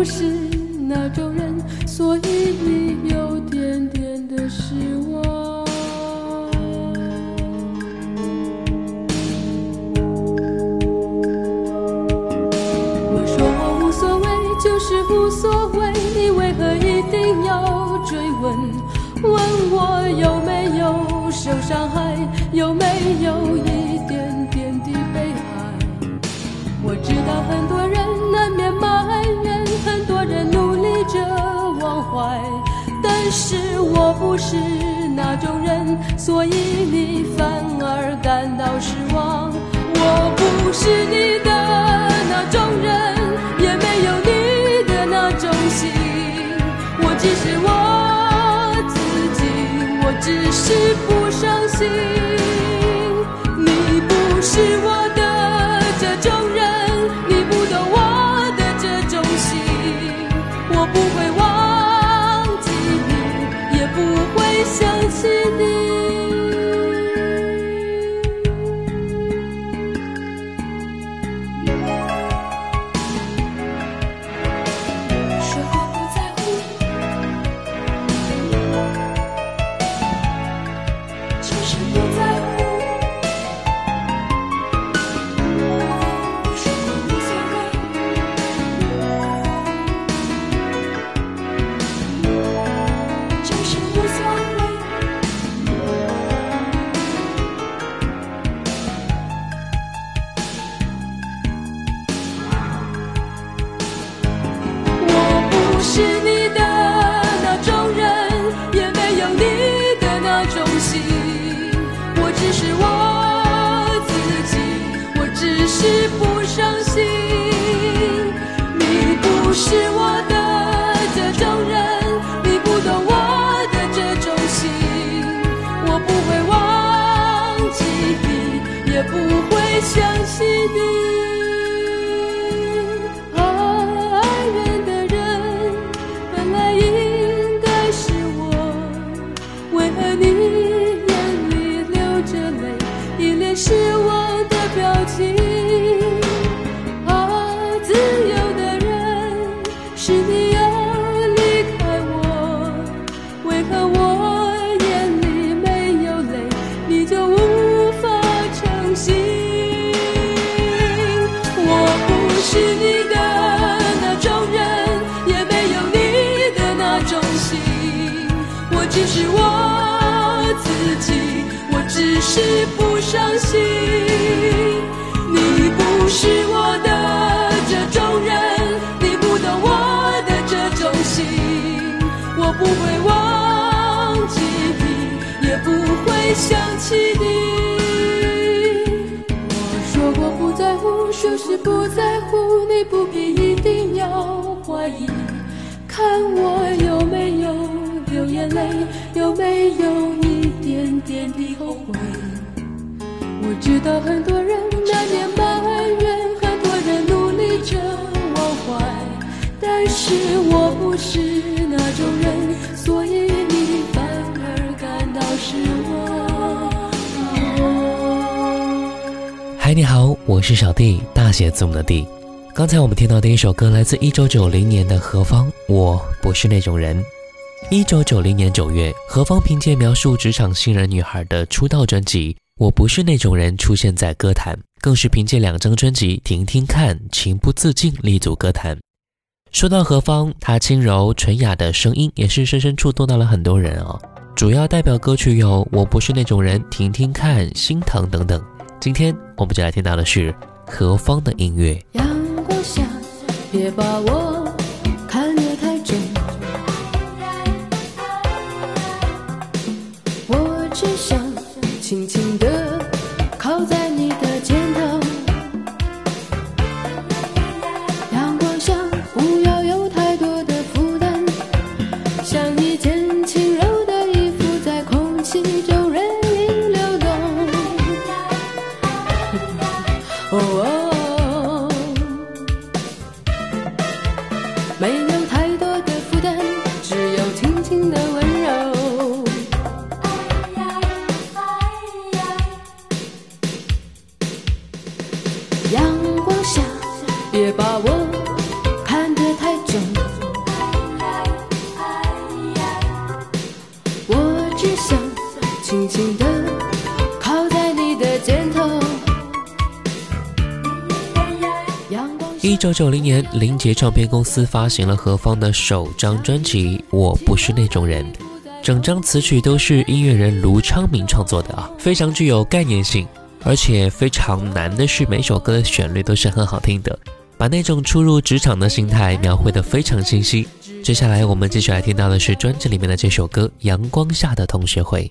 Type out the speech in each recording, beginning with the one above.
不是所以你反而感到失望。我不是你的那种人也没有你的那种心我只是我自己我只是不伤心。你不是我相信你。想起你我说过不在乎说是不在乎你不必一定要怀疑。看我有没有流眼泪有没有一点点的后悔。我知道很多人我是小弟，大写字母的弟。刚才我们听到的一首歌来自一九九零年的何方，我不是那种人。一九九零年九月，何方凭借描述职场新人女孩的出道专辑《我不是那种人》出现在歌坛，更是凭借两张专辑《听听看》《情不自禁》立足歌坛。说到何方，她轻柔纯雅的声音也是深深触动到了很多人哦。主要代表歌曲有《我不是那种人》《听听看》《心疼》等等。今天我们就来听到的是何方的音乐。阳光下，别把我看得太重。我只想轻轻林杰唱片公司发行了何方的首张专辑《我不是那种人》，整张词曲都是音乐人卢昌明创作的啊，非常具有概念性。而且非常难的是，每首歌的旋律都是很好听的，把那种初入职场的心态描绘得非常清晰。接下来我们继续来听到的是专辑里面的这首歌《阳光下的同学会》。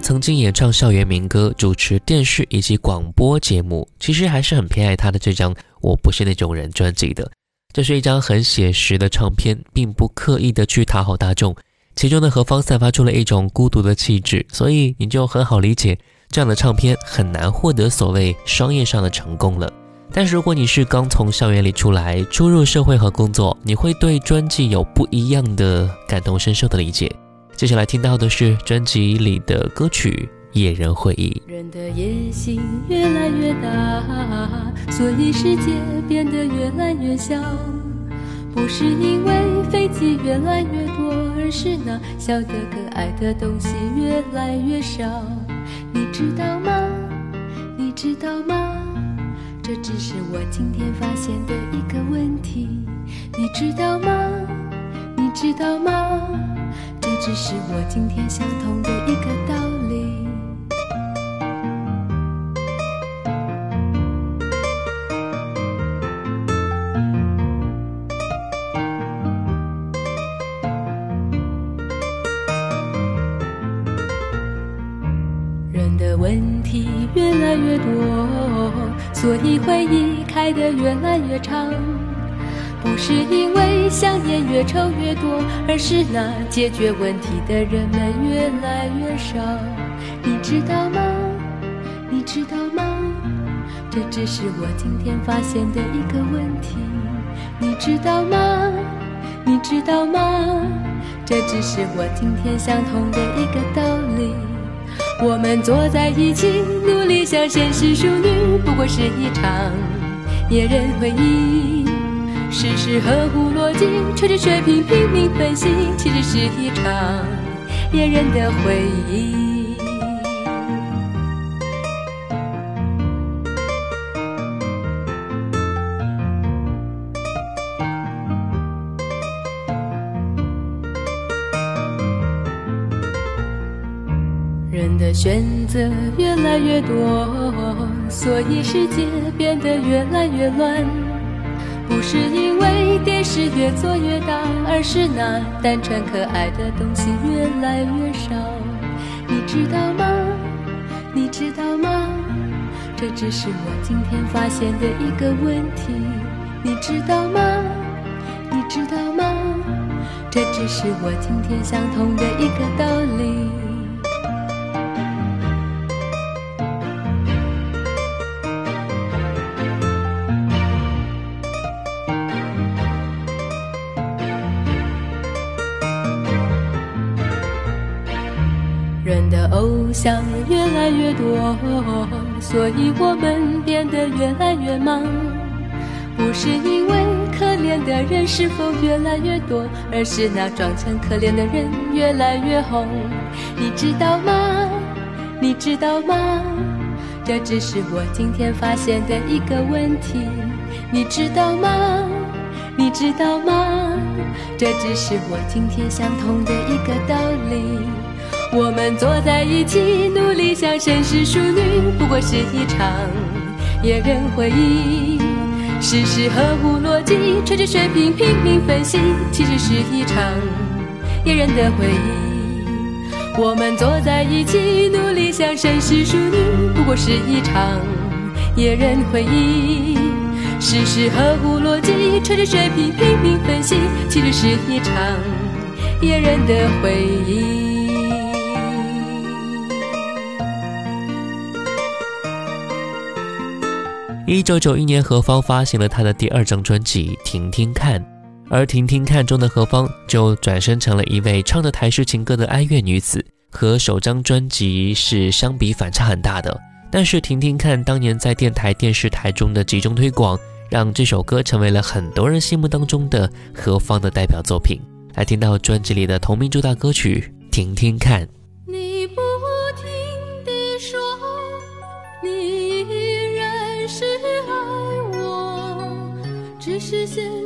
曾经演唱校园民歌，主持电视以及广播节目，其实还是很偏爱他的这张《我不是那种人》专辑的。这是一张很写实的唱片，并不刻意的去讨好大众。其中的何方散发出了一种孤独的气质，所以你就很好理解，这样的唱片很难获得所谓商业上的成功了。但是如果你是刚从校园里出来，初入社会和工作，你会对专辑有不一样的感同身受的理解。接下来听到的是专辑里的歌曲《野人会议》。人的野心越来越大，所以世界变得越来越小。不是因为飞机越来越多，而是那小的可爱的东西越来越少。你知道吗？你知道吗？这只是我今天发现的一个问题。你知道吗？你知道吗？只是我今天想通的一个道理，人的问题越来越多，所以会议开得越来越长。不是因为香烟越抽越多，而是那解决问题的人们越来越少。你知道吗？你知道吗？这只是我今天发现的一个问题。你知道吗？你知道吗？这只是我今天想通的一个道理。我们坐在一起，努力向现实淑女，不过是一场野人回忆。事实合乎逻辑，吹着水平拼命分析，其实是一场恋人的回忆。人的选择越来越多，所以世界变得越来越乱。不是因为电视越做越大，而是那单纯可爱的东西越来越少。你知道吗？你知道吗？这只是我今天发现的一个问题。你知道吗？你知道吗？这只是我今天想通的一个道理。的越来越多，所以我们变得越来越忙。不是因为可怜的人是否越来越多，而是那装成可怜的人越来越红。你知道吗？你知道吗？这只是我今天发现的一个问题。你知道吗？你知道吗？这只是我今天想通的一个道理。我们坐在一起，努力像绅士淑女，不过是一场野人回忆。事事合乎逻辑，吹着水平拼命分析，其实是一场野人的回忆。我们坐在一起，努力像绅士淑女，不过是一场野人回忆。事事合乎逻辑，吹着水平拼命分析，其实是一场野人的回忆。一九九一年，何芳发行了她的第二张专辑《听听看》，而《听听看》中的何芳就转身成了一位唱着台式情歌的哀乐女子，和首张专辑是相比反差很大的。但是《听听看》当年在电台、电视台中的集中推广，让这首歌成为了很多人心目当中的何芳的代表作品。来听到专辑里的同名主打歌曲《听听看》。实现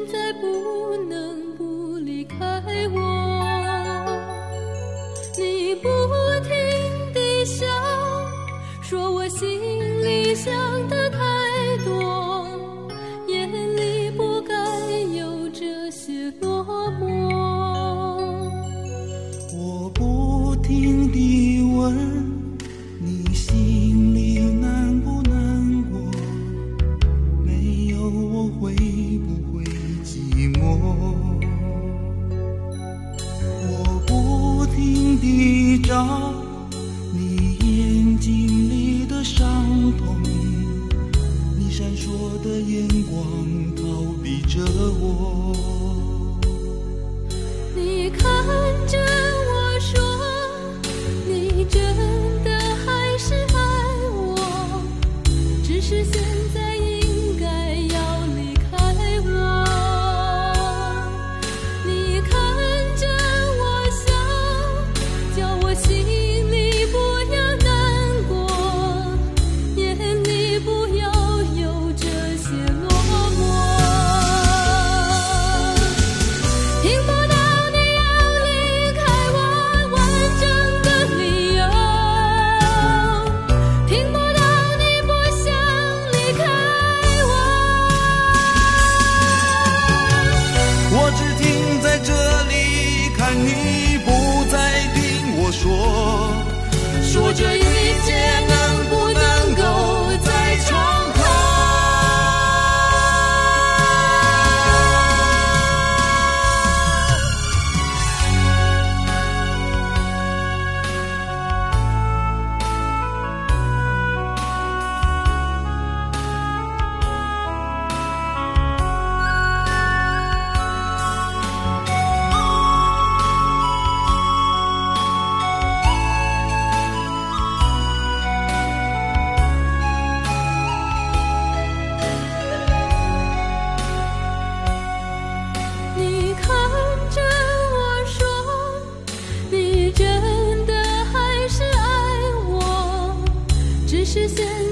是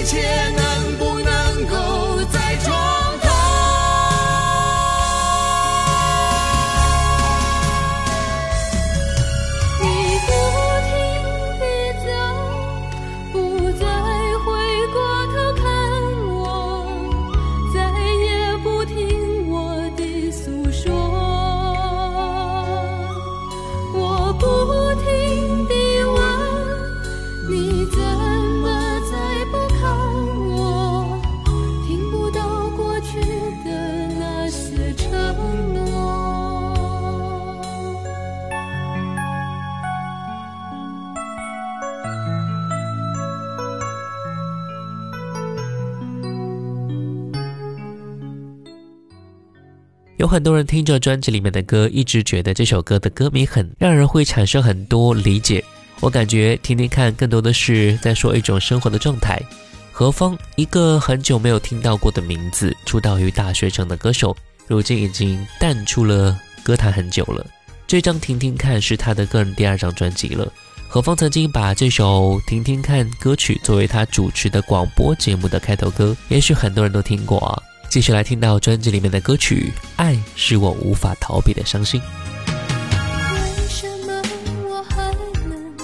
一切很多人听着专辑里面的歌，一直觉得这首歌的歌名很让人会产生很多理解。我感觉听听看，更多的是在说一种生活的状态。何峰，一个很久没有听到过的名字，出道于大学城的歌手，如今已经淡出了歌坛很久了。这张《听听看》是他的个人第二张专辑了。何峰曾经把这首《听听看》歌曲作为他主持的广播节目的开头歌，也许很多人都听过啊。继续来听到专辑里面的歌曲爱是我无法逃避的伤心。为什么我还能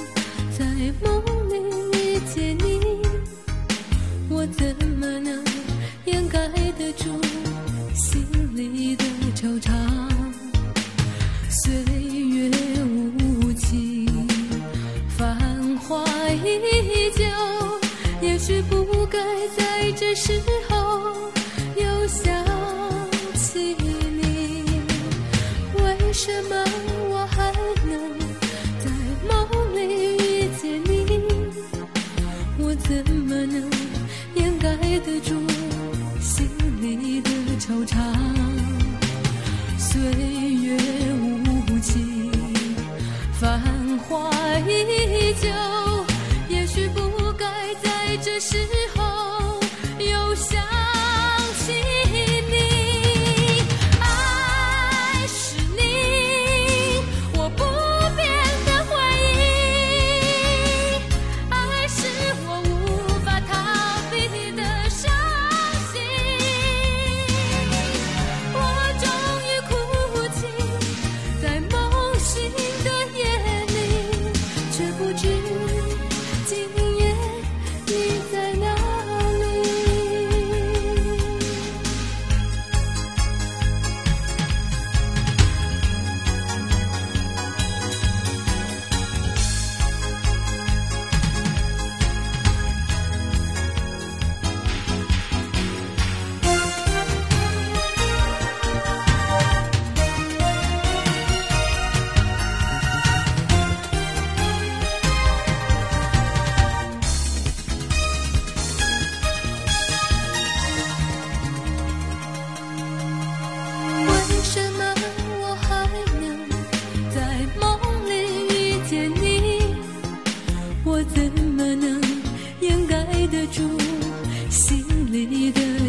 在梦里遇见你我怎么能掩盖得住心里的惆怅？岁月无情繁华依旧？也许不该在这时候在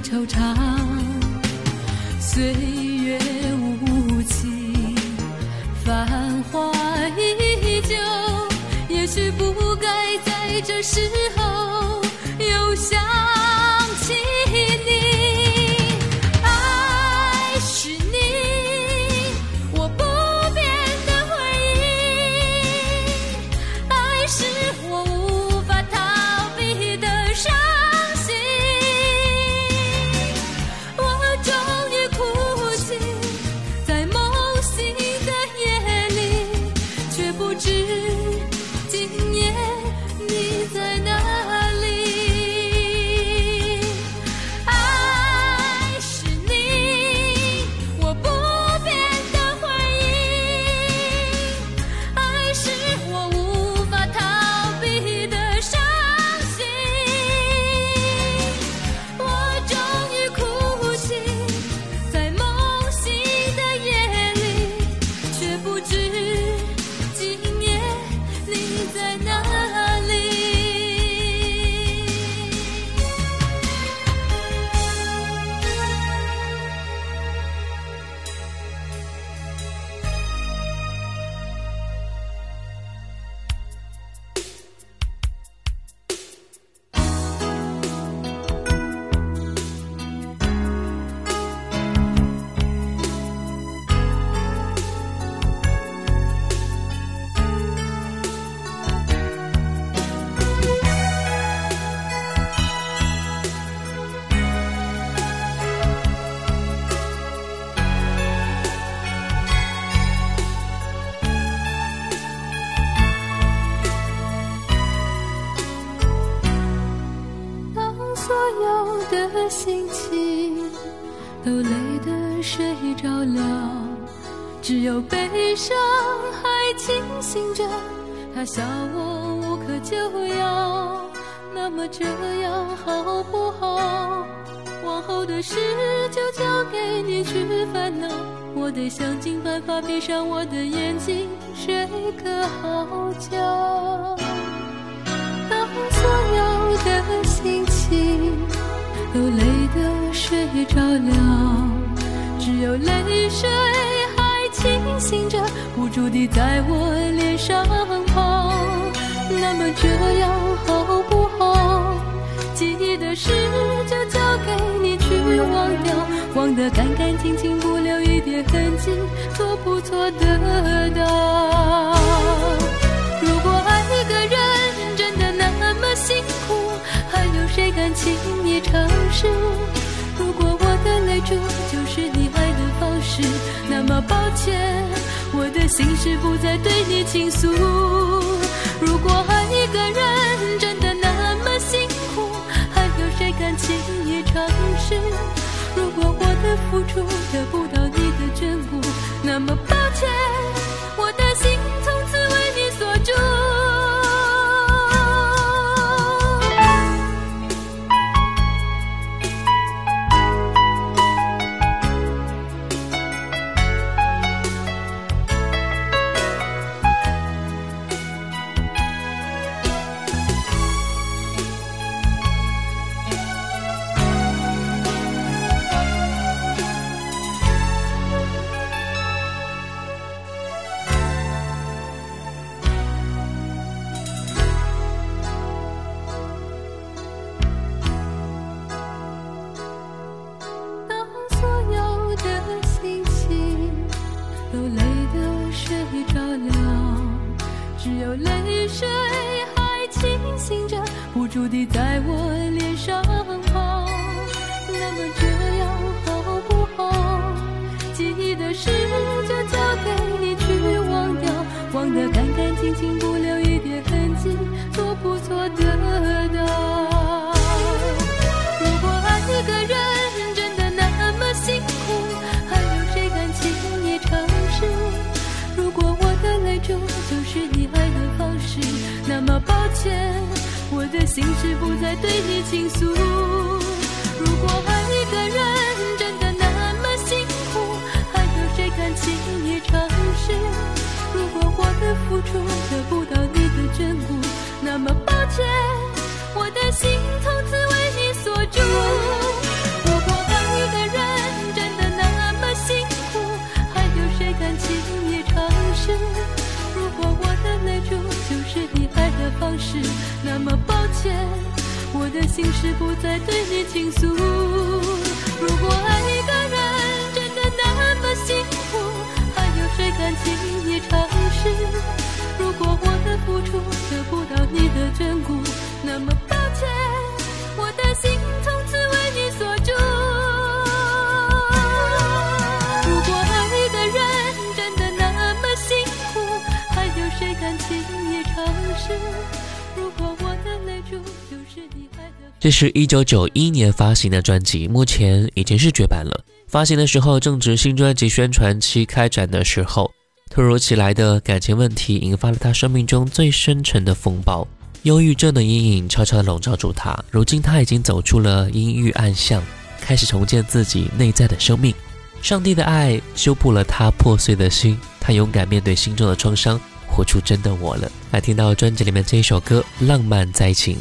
惆怅？岁月无情，繁华依旧，也许不该在这时候又想所有的心情都累得睡着了，只有悲伤还清醒着，他笑我无可救药。那么这样好不好？往后的事就交给你去烦恼，我得想尽办法闭上我的眼睛，睡个好觉。当所有的都累得睡着了，只有泪水还清醒着，无助地在我脸上跑。那么这样好不好？记忆的事就交给你去忘掉，忘得干干净净，不留一点痕迹，做不做得到？谁敢轻易尝试？如果我的泪珠就是你爱的方式，那么抱歉，我的心事不再对你倾诉。如果爱一个人真的那么辛苦，还有谁敢轻易尝试？如果我的付出得不到你的眷顾，那么抱歉，在我脸上跑。那么这样好不好？记忆的事就交给你去忘掉，忘得干干净净，不留一点痕迹，做不做得到？如果爱一个人真的那么辛苦，还有谁敢轻易尝试？如果我的泪珠就是你爱的方式，那么抱歉，的心事不再对你倾诉。如果爱一个人真的那么辛苦，还有谁敢轻易尝试？如果我的付出得不到你的眷顾，那么抱歉，我的心从此为你锁住。如果爱一个人真的那么辛苦，还有谁敢轻易尝试？如果我的泪珠就是你爱的方式，那么，的心事不再对你倾诉。如果爱一个人真的那么辛苦，还有谁敢轻这是一九九一年发行的专辑，目前已经是绝版了。发行的时候正值新专辑宣传期开展的时候，突如其来的感情问题引发了他生命中最深沉的风暴，忧郁症的阴影悄悄笼罩住他。如今他已经走出了阴郁暗巷，开始重建自己内在的生命。上帝的爱修补了他破碎的心，他勇敢面对心中的创伤，活出真的我了。来听到专辑里面这一首歌《浪漫灾情》。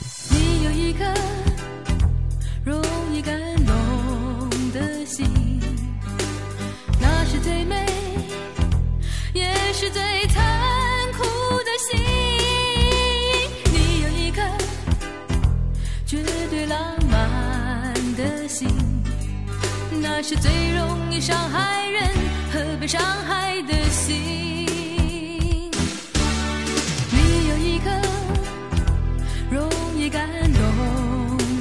最浪漫的心，那是最容易伤害人和被伤害的心。你有一颗。容易感动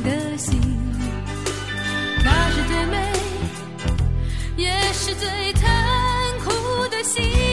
的心，那是最美，也是最残酷的心。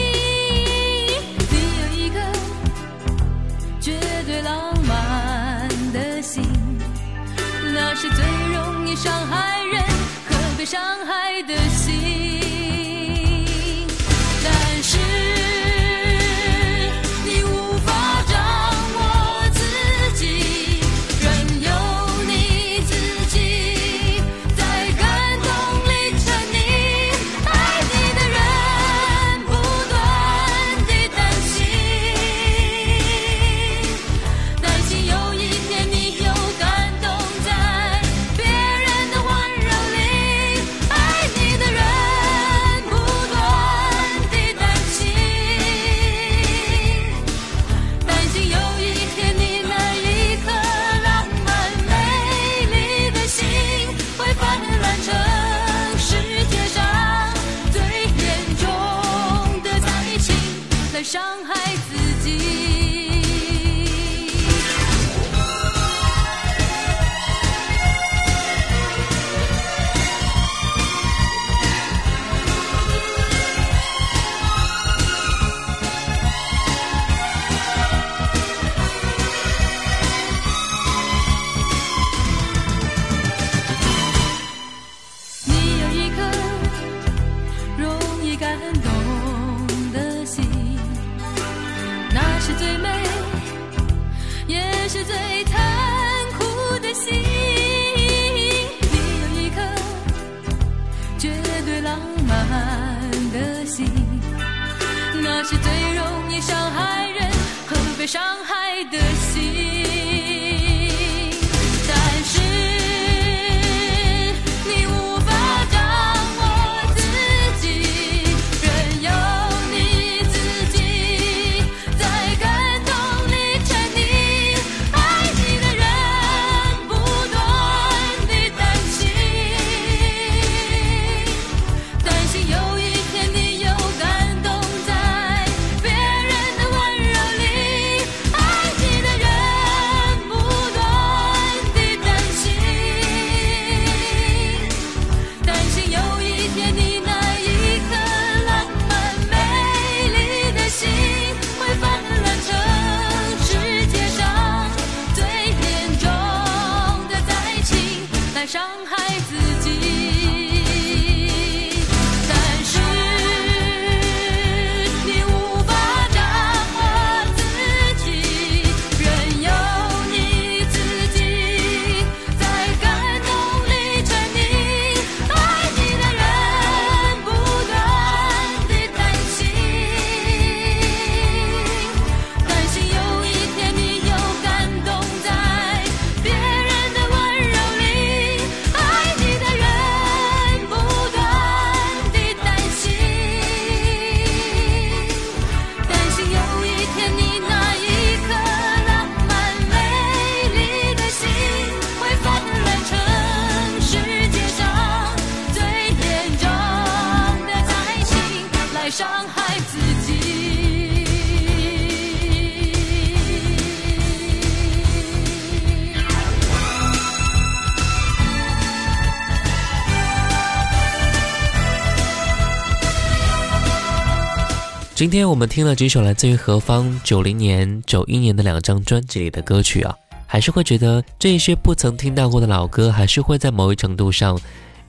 今天我们听了几首来自于何方九零年、九一年的两张专辑里的歌曲啊，还是会觉得这一些不曾听到过的老歌，还是会在某一程度上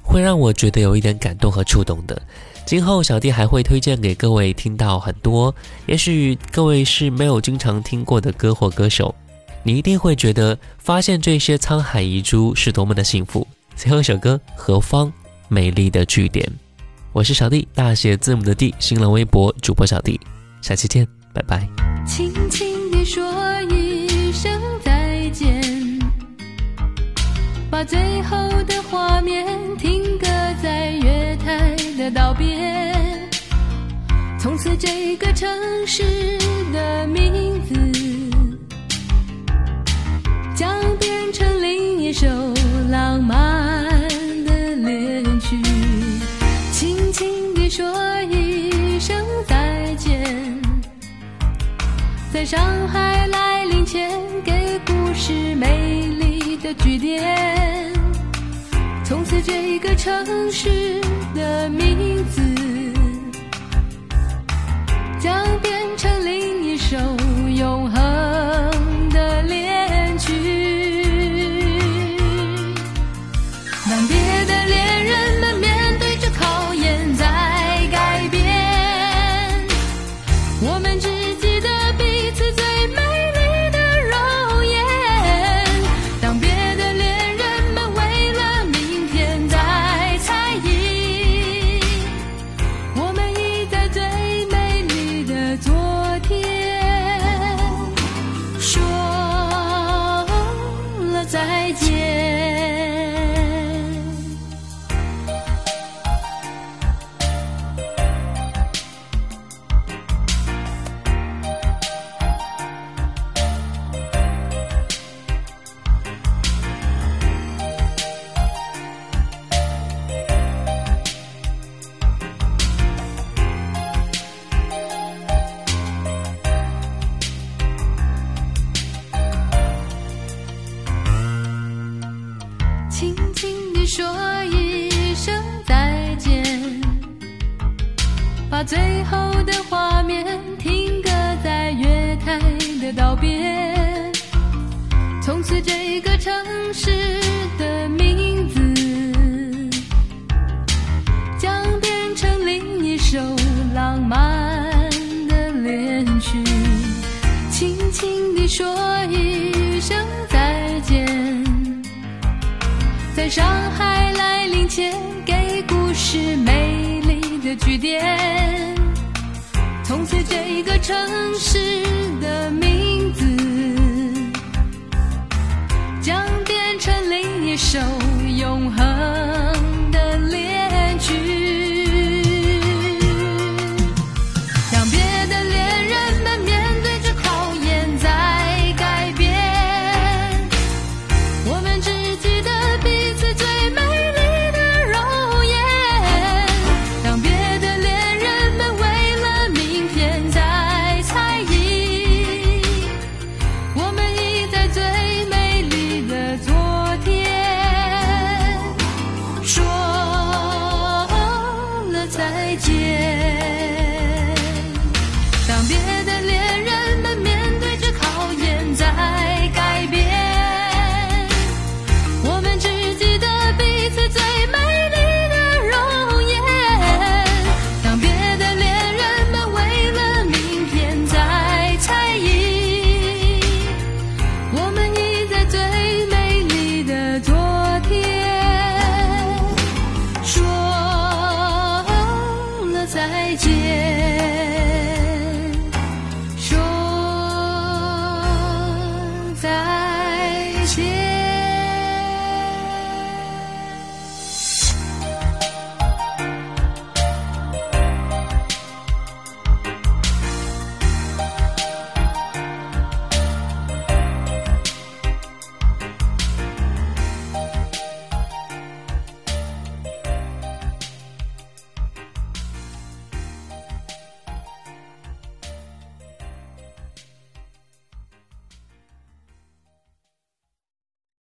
会让我觉得有一点感动和触动的。今后小弟还会推荐给各位听到很多，也许各位是没有经常听过的歌或歌手，你一定会觉得发现这些沧海遗珠是多么的幸福。最后一首歌《何方美丽的句点》。我是小弟，大写字母的 D，新浪微博主播小弟，下期见，拜拜。轻轻地说一声再见，把最后的画面停格在月台的道边。从此，这个城市的名字将变成另一首浪漫说一声再见。在伤害来临前，给故事美丽的句点。从此，这个城市的名字将变成另一首永恒城市的名字，将变成另一首浪漫的恋曲。轻轻地说一声再见，在伤害来临前，给故事美丽的句点。从此，这个城市的名。一首永恒。